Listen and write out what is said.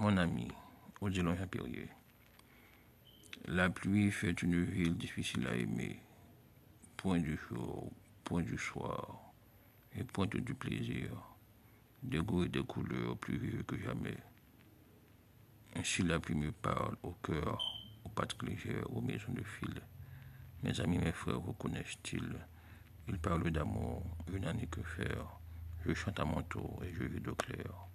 Mon ami, Odilon Jean-Périer, la pluie fait une ville difficile à aimer. Point du jour, point du soir, et point du plaisir. Des goûts et des couleurs plus vives que jamais. Ainsi la pluie me parle au cœur, aux pattes légères, aux maisons de fil. Mes amis, mes frères reconnaissent-ils Ils parlent d'amour, je n'en ai que faire. Je chante à mon tour et je vis de clair.